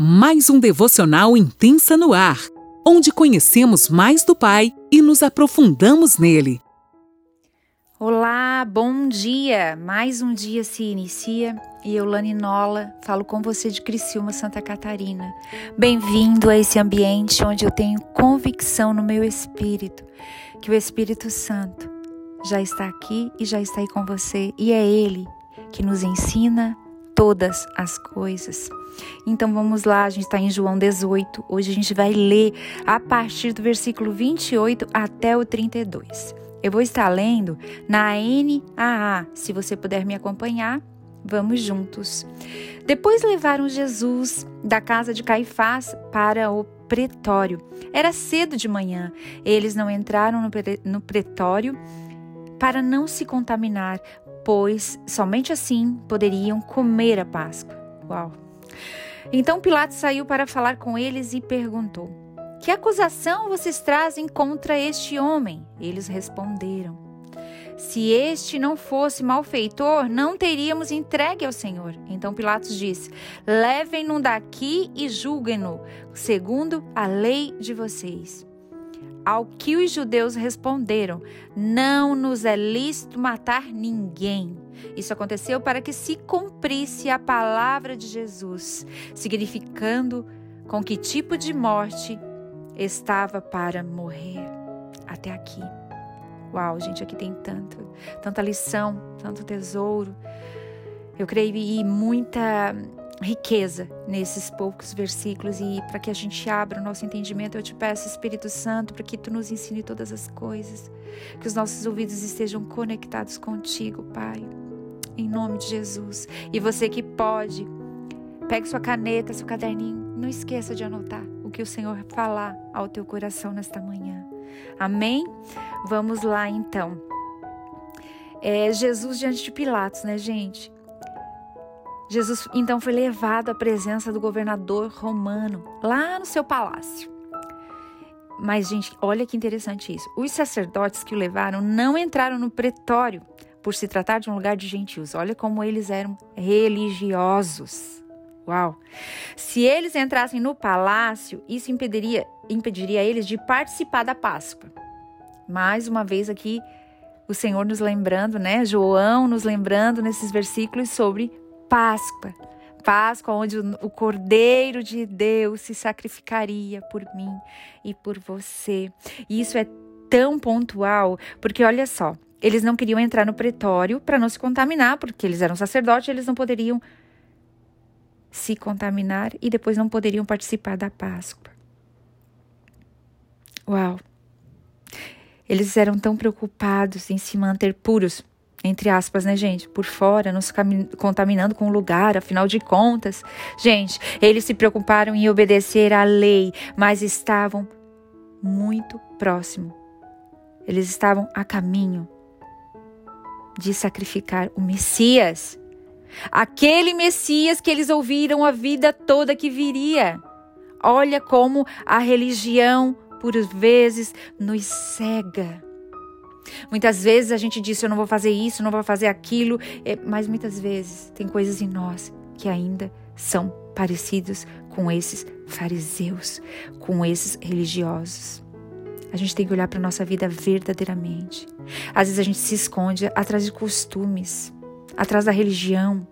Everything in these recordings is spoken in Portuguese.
mais um devocional intensa no ar, onde conhecemos mais do Pai e nos aprofundamos nele. Olá, bom dia! Mais um dia se inicia e eu, Lani Nola, falo com você de Criciúma, Santa Catarina. Bem-vindo a esse ambiente onde eu tenho convicção no meu espírito que o Espírito Santo já está aqui e já está aí com você e é Ele que nos ensina todas as coisas. Então vamos lá, a gente está em João 18. Hoje a gente vai ler a partir do versículo 28 até o 32. Eu vou estar lendo na NAA. Se você puder me acompanhar, vamos juntos. Depois levaram Jesus da casa de Caifás para o pretório. Era cedo de manhã. Eles não entraram no pretório para não se contaminar, pois somente assim poderiam comer a Páscoa. Uau! Então Pilatos saiu para falar com eles e perguntou: Que acusação vocês trazem contra este homem? Eles responderam: Se este não fosse malfeitor, não teríamos entregue ao Senhor. Então Pilatos disse: Levem-no daqui e julguem-no, segundo a lei de vocês. Ao que os judeus responderam: Não nos é lícito matar ninguém. Isso aconteceu para que se cumprisse a palavra de Jesus, significando com que tipo de morte estava para morrer. Até aqui. Uau, gente, aqui tem tanto, tanta lição, tanto tesouro. Eu creio e muita riqueza nesses poucos versículos e para que a gente abra o nosso entendimento, eu te peço, Espírito Santo, para que tu nos ensine todas as coisas, que os nossos ouvidos estejam conectados contigo, Pai, em nome de Jesus. E você que pode, pegue sua caneta, seu caderninho, não esqueça de anotar o que o Senhor falar ao teu coração nesta manhã. Amém? Vamos lá então. É Jesus diante de Pilatos, né, gente? Jesus então foi levado à presença do governador romano, lá no seu palácio. Mas, gente, olha que interessante isso. Os sacerdotes que o levaram não entraram no pretório por se tratar de um lugar de gentios. Olha como eles eram religiosos. Uau! Se eles entrassem no palácio, isso impediria, impediria eles de participar da Páscoa. Mais uma vez aqui, o Senhor nos lembrando, né? João nos lembrando nesses versículos sobre Páscoa. Páscoa, onde o Cordeiro de Deus se sacrificaria por mim e por você. E isso é tão pontual, porque olha só, eles não queriam entrar no pretório para não se contaminar, porque eles eram sacerdotes, eles não poderiam se contaminar e depois não poderiam participar da Páscoa. Uau! Eles eram tão preocupados em se manter puros entre aspas, né, gente? Por fora, nos contaminando com o lugar, afinal de contas. Gente, eles se preocuparam em obedecer à lei, mas estavam muito próximo. Eles estavam a caminho de sacrificar o Messias. Aquele Messias que eles ouviram a vida toda que viria. Olha como a religião, por vezes, nos cega Muitas vezes a gente diz: eu não vou fazer isso, não vou fazer aquilo, é, mas muitas vezes tem coisas em nós que ainda são parecidos com esses fariseus, com esses religiosos. A gente tem que olhar para a nossa vida verdadeiramente. Às vezes a gente se esconde atrás de costumes, atrás da religião,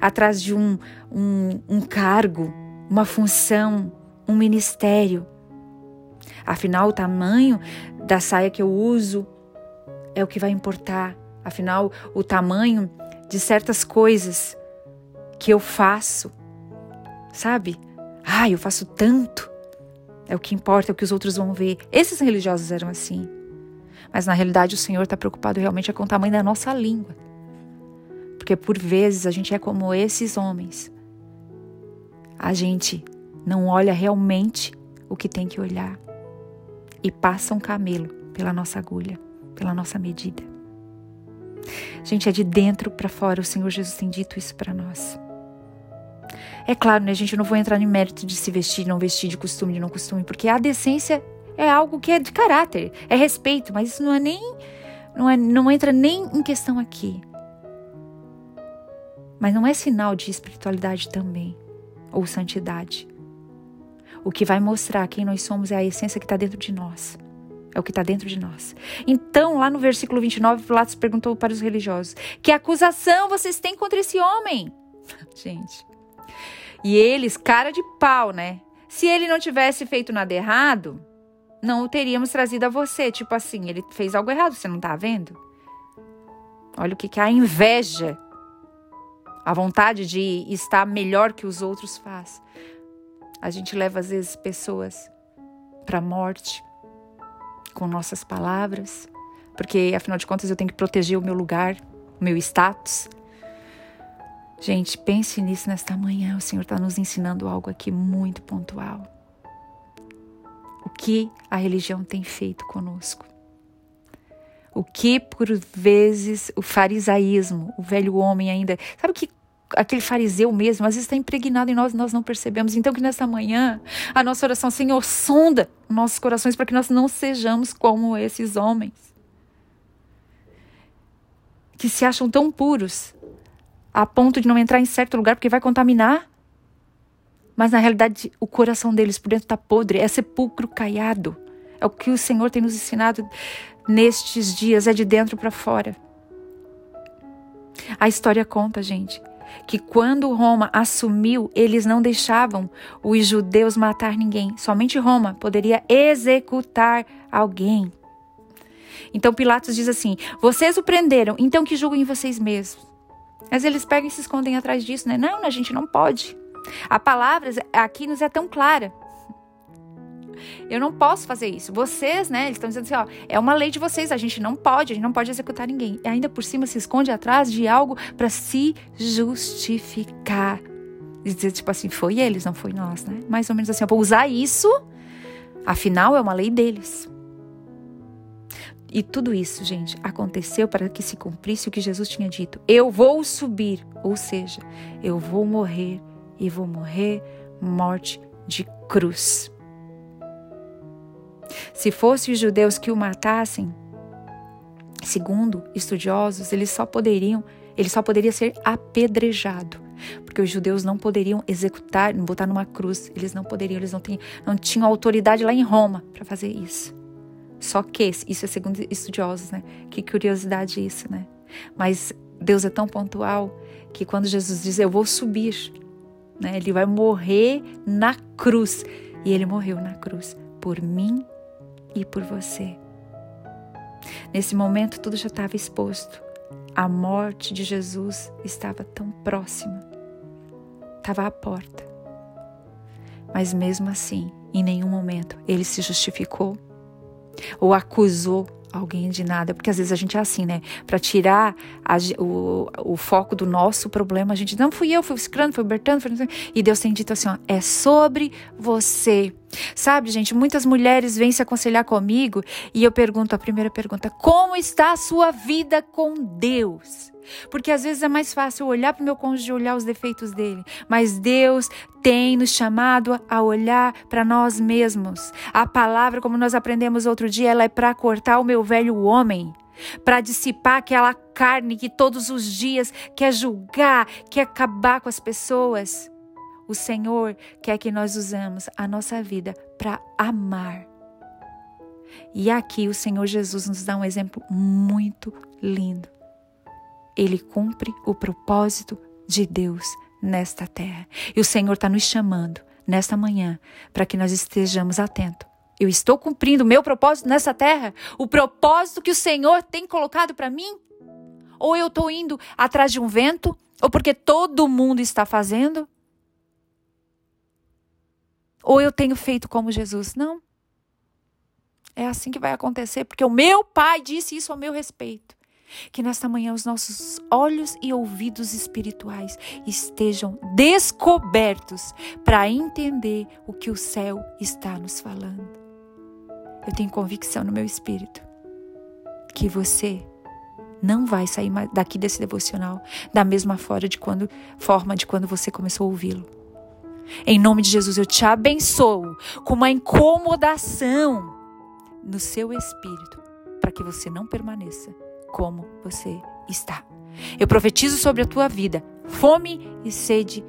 atrás de um, um, um cargo, uma função, um ministério. Afinal, o tamanho da saia que eu uso é o que vai importar. Afinal, o tamanho de certas coisas que eu faço, sabe? Ah, eu faço tanto. É o que importa, é o que os outros vão ver. Esses religiosos eram assim. Mas na realidade o Senhor está preocupado realmente é com o tamanho da nossa língua. Porque por vezes a gente é como esses homens. A gente não olha realmente o que tem que olhar e passa um camelo pela nossa agulha pela nossa medida. Gente, é de dentro para fora. O Senhor Jesus tem dito isso para nós. É claro, né, gente? Eu não vou entrar em mérito de se vestir, não vestir, de costume, de não costume, porque a decência é algo que é de caráter, é respeito, mas isso não é nem. Não, é, não entra nem em questão aqui. Mas não é sinal de espiritualidade também, ou santidade. O que vai mostrar quem nós somos é a essência que está dentro de nós. É o que está dentro de nós. Então, lá no versículo 29, Pilatos perguntou para os religiosos: Que acusação vocês têm contra esse homem? Gente. E eles, cara de pau, né? Se ele não tivesse feito nada errado, não o teríamos trazido a você. Tipo assim, ele fez algo errado, você não tá vendo? Olha o que, que a inveja, a vontade de estar melhor que os outros faz. A gente leva às vezes pessoas para a morte com nossas palavras, porque afinal de contas eu tenho que proteger o meu lugar, o meu status. Gente, pense nisso nesta manhã. O Senhor está nos ensinando algo aqui muito pontual. O que a religião tem feito conosco? O que por vezes o farisaísmo, o velho homem ainda, sabe o que aquele fariseu mesmo, às vezes está impregnado em nós e nós não percebemos. Então, que nessa manhã, a nossa oração, Senhor, sonda nossos corações para que nós não sejamos como esses homens que se acham tão puros a ponto de não entrar em certo lugar porque vai contaminar. Mas na realidade, o coração deles por dentro está podre, é sepulcro caiado. É o que o Senhor tem nos ensinado nestes dias, é de dentro para fora. A história conta, gente, que quando Roma assumiu, eles não deixavam os judeus matar ninguém. Somente Roma poderia executar alguém. Então Pilatos diz assim: Vocês o prenderam, então que julguem vocês mesmos. Mas eles pegam e se escondem atrás disso, né? Não, a gente não pode. A palavra aqui nos é tão clara. Eu não posso fazer isso. Vocês, né? Eles estão dizendo assim, ó, é uma lei de vocês, a gente não pode, a gente não pode executar ninguém. E ainda por cima se esconde atrás de algo para se justificar. E dizer, tipo assim, foi eles, não foi nós, né? Mais ou menos assim, eu vou usar isso, afinal é uma lei deles. E tudo isso, gente, aconteceu para que se cumprisse o que Jesus tinha dito. Eu vou subir, ou seja, eu vou morrer e vou morrer morte de cruz. Se fossem os judeus que o matassem, segundo estudiosos, eles só poderiam, ele só poderia ser apedrejado, porque os judeus não poderiam executar, botar numa cruz, eles não poderiam, eles não tinham, não tinham autoridade lá em Roma para fazer isso. Só que, isso é segundo estudiosos, né? Que curiosidade isso, né? Mas Deus é tão pontual que quando Jesus diz, eu vou subir, né? Ele vai morrer na cruz. E ele morreu na cruz por mim e por você. Nesse momento, tudo já estava exposto. A morte de Jesus estava tão próxima, estava à porta. Mas mesmo assim, em nenhum momento ele se justificou ou acusou alguém de nada, porque às vezes a gente é assim, né? Para tirar a, o, o foco do nosso problema, a gente não fui eu, foi o Scrano, foi o Bertano, foi... e Deus tem dito assim: ó, é sobre você. Sabe, gente, muitas mulheres vêm se aconselhar comigo e eu pergunto a primeira pergunta: como está a sua vida com Deus? Porque às vezes é mais fácil olhar para o meu cônjuge e olhar os defeitos dele. Mas Deus tem nos chamado a olhar para nós mesmos. A palavra, como nós aprendemos outro dia, ela é para cortar o meu velho homem. Para dissipar aquela carne que todos os dias quer julgar, quer acabar com as pessoas. O Senhor quer que nós usemos a nossa vida para amar. E aqui o Senhor Jesus nos dá um exemplo muito lindo ele cumpre o propósito de Deus nesta terra. E o Senhor está nos chamando nesta manhã para que nós estejamos atentos. Eu estou cumprindo o meu propósito nessa terra? O propósito que o Senhor tem colocado para mim? Ou eu estou indo atrás de um vento? Ou porque todo mundo está fazendo? Ou eu tenho feito como Jesus? Não. É assim que vai acontecer, porque o meu pai disse isso ao meu respeito. Que nesta manhã os nossos olhos e ouvidos espirituais estejam descobertos para entender o que o céu está nos falando. Eu tenho convicção no meu espírito que você não vai sair daqui desse devocional da mesma forma de quando, forma de quando você começou a ouvi-lo. Em nome de Jesus, eu te abençoo com uma incomodação no seu espírito para que você não permaneça como você está. Eu profetizo sobre a tua vida fome e sede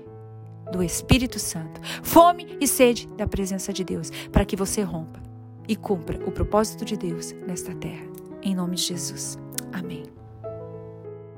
do Espírito Santo, fome e sede da presença de Deus, para que você rompa e cumpra o propósito de Deus nesta terra. Em nome de Jesus. Amém.